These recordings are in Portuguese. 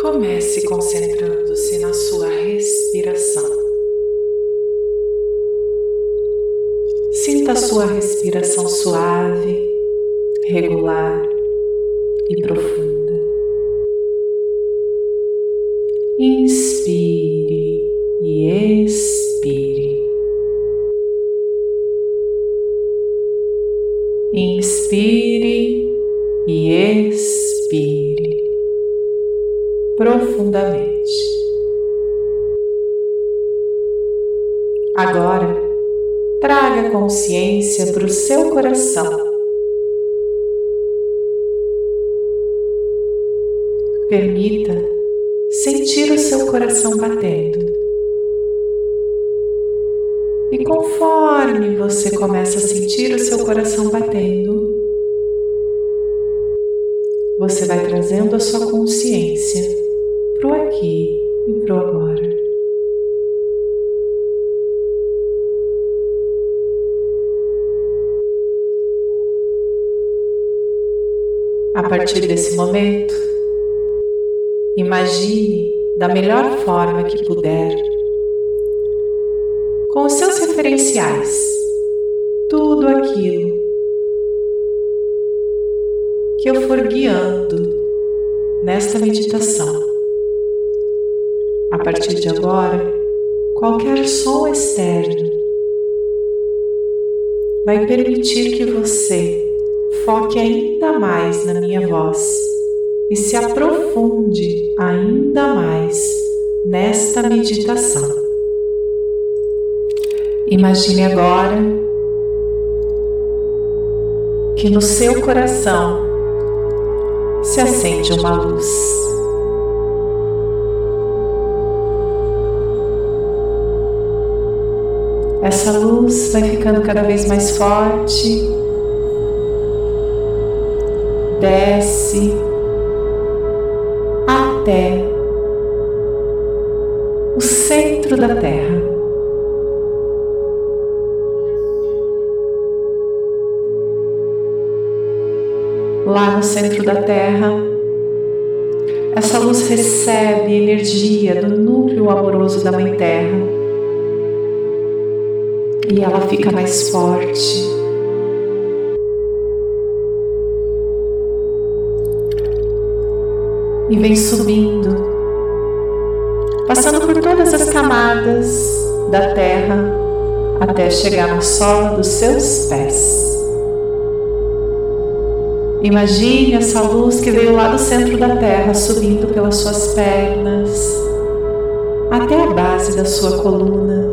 Comece concentrando-se na sua respiração. Sinta a sua respiração suave, regular e profunda. Inspire e expire. Inspire e expire profundamente. Agora, traga consciência para o seu coração. Permita sentir o seu coração batendo. E conforme você começa a sentir o seu coração batendo, você vai trazendo a sua consciência para o aqui e para o agora. A partir desse momento, imagine da melhor forma que puder, com os seus referenciais, tudo aquilo que eu for guiando nesta meditação. A partir de agora, qualquer som externo vai permitir que você foque ainda mais na minha voz e se aprofunde ainda mais nesta meditação. Imagine agora que no seu coração se acende uma luz. Essa luz vai ficando cada vez mais forte, desce até o centro da Terra. lá no centro da Terra. Essa luz recebe energia do núcleo amoroso da Mãe Terra e ela fica mais forte. E vem subindo, passando por todas as camadas da Terra até chegar no solo dos seus pés. Imagine essa luz que veio lá do centro da Terra subindo pelas suas pernas até a base da sua coluna.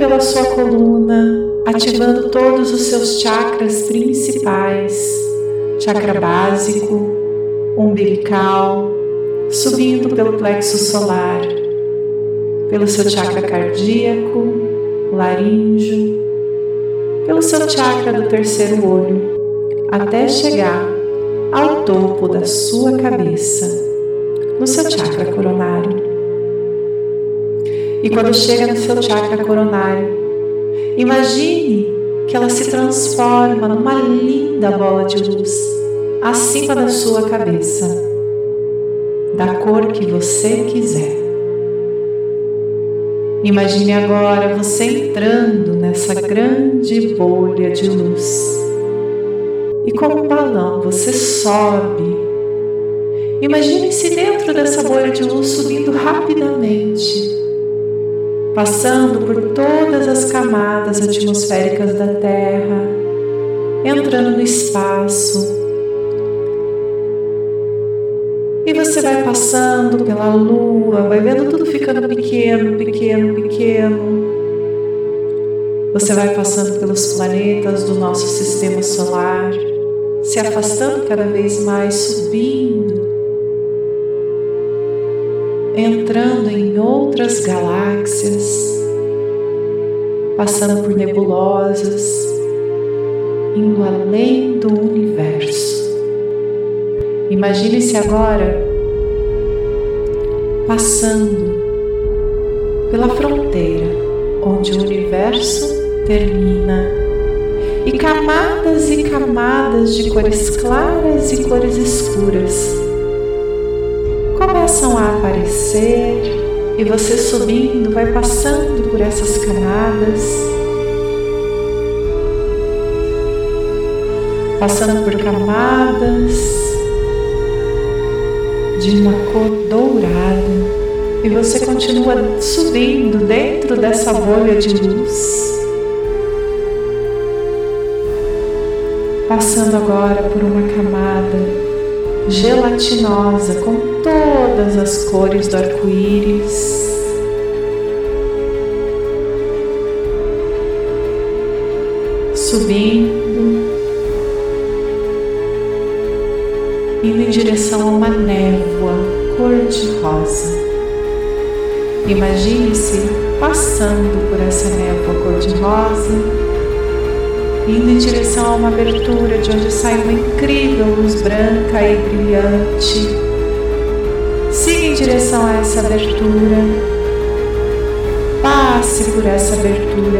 Pela sua coluna, ativando todos os seus chakras principais, chakra básico, umbilical, subindo pelo plexo solar, pelo seu chakra cardíaco, laríngeo, pelo seu chakra do terceiro olho, até chegar ao topo da sua cabeça, no seu chakra coronário. E quando chega no seu chakra coronário, imagine que ela se transforma numa linda bola de luz acima da sua cabeça, da cor que você quiser. Imagine agora você entrando nessa grande bolha de luz. E como um balão, você sobe. Imagine-se dentro dessa bolha de luz subindo rapidamente, passando por todas as camadas atmosféricas da Terra, entrando no espaço, E você vai passando pela lua, vai vendo tudo ficando pequeno, pequeno, pequeno. Você vai passando pelos planetas do nosso sistema solar, se afastando cada vez mais, subindo, entrando em outras galáxias, passando por nebulosas, indo além do universo. Imagine-se agora passando pela fronteira onde o universo termina e camadas e camadas de cores claras e cores escuras começam a aparecer e você subindo vai passando por essas camadas, passando por camadas de uma cor dourada e você continua subindo dentro dessa bolha de luz. Passando agora por uma camada gelatinosa com todas as cores do arco-íris. Subindo, indo em direção a uma névoa cor-de-rosa. Imagine-se passando por essa névoa cor-de-rosa, indo em direção a uma abertura de onde sai uma incrível luz branca e brilhante. Em direção a essa abertura. Passe por essa abertura.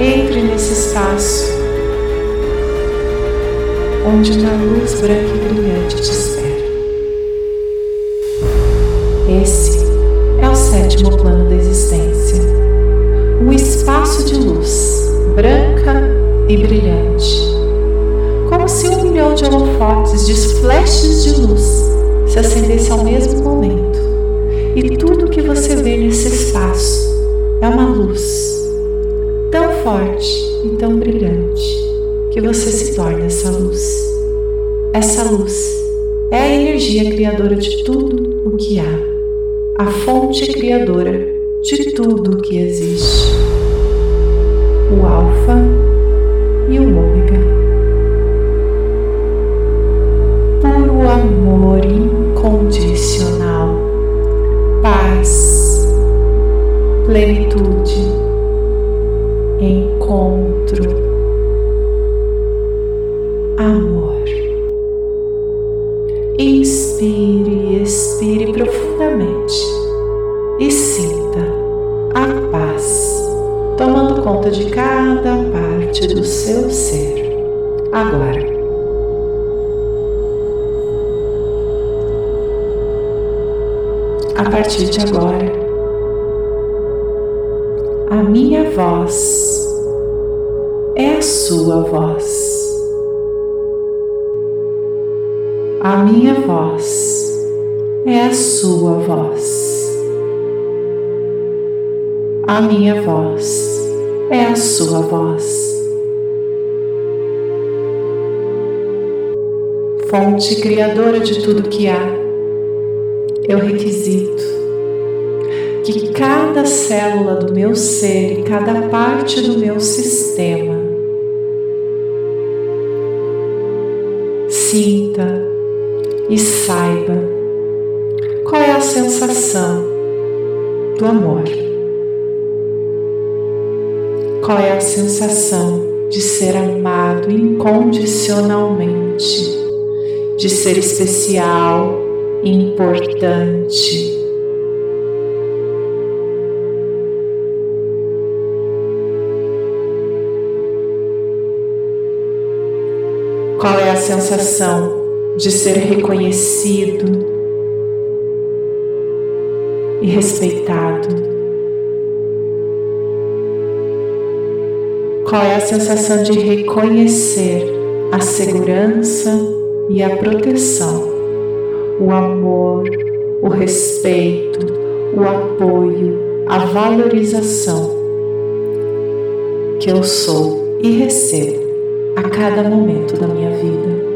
Entre nesse espaço onde uma luz branca e brilhante te espera. Esse é o sétimo plano da existência, um espaço de luz branca e brilhante, como se um milhão de holofotes de flashes de luz se acendesse ao mesmo momento, e tudo que você vê nesse espaço é uma luz tão forte e tão brilhante que você se torne essa luz. Essa luz é a energia criadora de tudo o que há, a fonte criadora de tudo o que existe. O Alfa e o Ômega. Puro amor incondicional, paz, plenitude, encontro. Amor. Inspire expire profundamente. E sinta a paz tomando conta de cada parte do seu ser. Agora. A partir de agora, a minha voz é a sua voz. A minha voz é a sua voz. A minha voz é a sua voz. Fonte criadora de tudo que há, eu requisito que cada célula do meu ser e cada parte do meu sistema sinta e saiba qual é a sensação do amor. Qual é a sensação de ser amado incondicionalmente, de ser especial, importante. Qual é a sensação de ser reconhecido e respeitado. Qual é a sensação de reconhecer a segurança e a proteção, o amor, o respeito, o apoio, a valorização que eu sou e recebo a cada momento da minha vida?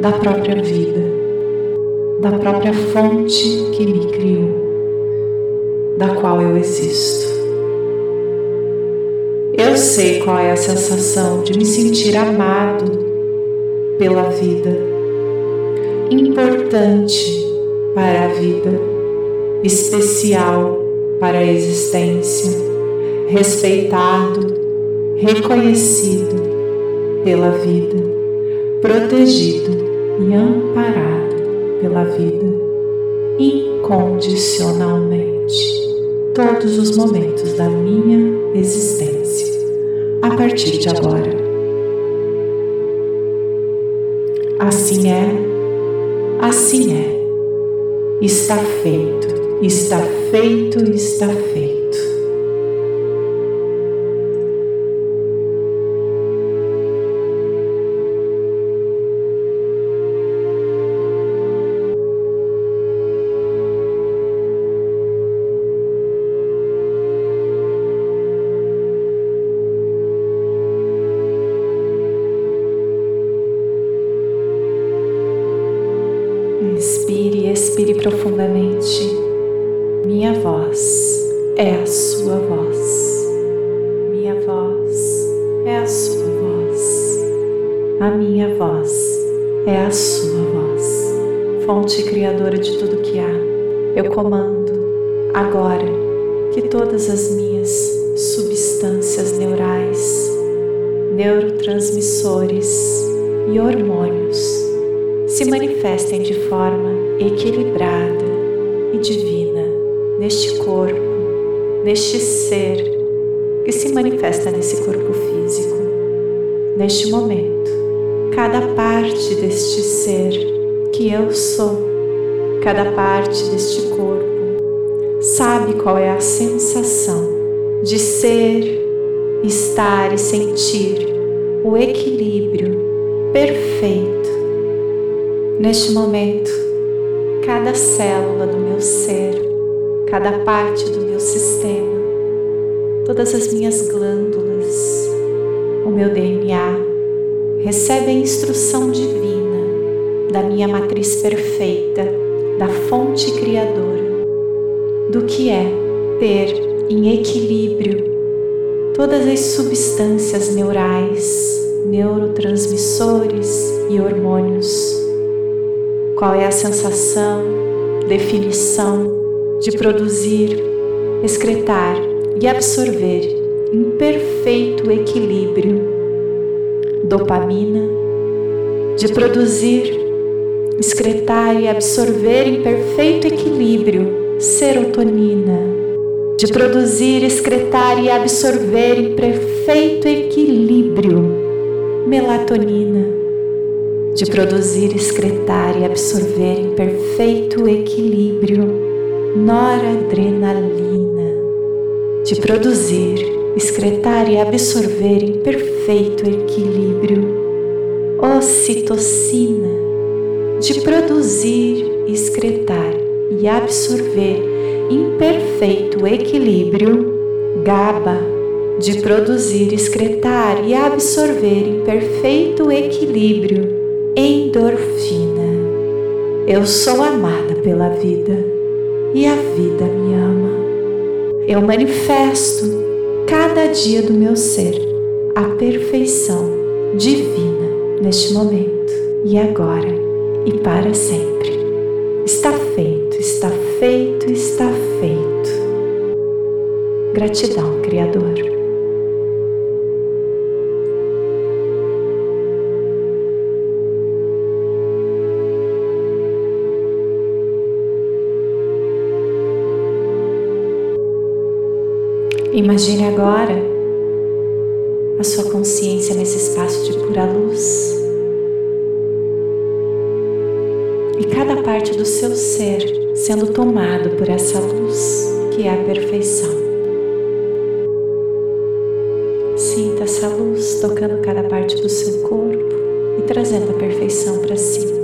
da própria vida, da própria fonte que me criou, da qual eu existo. Eu sei qual é a sensação de me sentir amado pela vida, importante para a vida, especial para a existência, respeitado, reconhecido pela vida, protegido e amparado pela vida incondicionalmente todos os momentos da minha existência, a partir de agora. Assim é, assim é. Está feito, está feito, está feito. Eu comando agora que todas as minhas substâncias neurais, neurotransmissores e hormônios se manifestem de forma equilibrada e divina neste corpo, neste ser que se manifesta nesse corpo físico. Neste momento, cada parte deste ser que eu sou, cada parte deste corpo, sabe qual é a sensação de ser, estar e sentir o equilíbrio perfeito. Neste momento, cada célula do meu ser, cada parte do meu sistema, todas as minhas glândulas, o meu DNA recebe a instrução divina da minha matriz perfeita, da fonte criadora, do que é ter em equilíbrio todas as substâncias neurais, neurotransmissores e hormônios. Qual é a sensação, definição de produzir, excretar e absorver em perfeito equilíbrio dopamina, de produzir, excretar e absorver em perfeito equilíbrio serotonina, de produzir, excretar e absorver em perfeito equilíbrio melatonina. De produzir, excretar e absorver em perfeito equilíbrio noradrenalina, de produzir, excretar e absorver em perfeito equilíbrio ocitocina, de produzir, excretar e absorver em perfeito equilíbrio GABA, de produzir, excretar e absorver em perfeito equilíbrio endorfina. Eu sou amada pela vida e a vida me ama. Eu manifesto cada dia do meu ser a perfeição divina neste momento e agora e para sempre. Está feito, está feito, está feito. Gratidão, Criador. Imagine agora a sua consciência nesse espaço de pura luz. Cada parte do seu ser sendo tomado por essa luz que é a perfeição. Sinta essa luz tocando cada parte do seu corpo e trazendo a perfeição para si.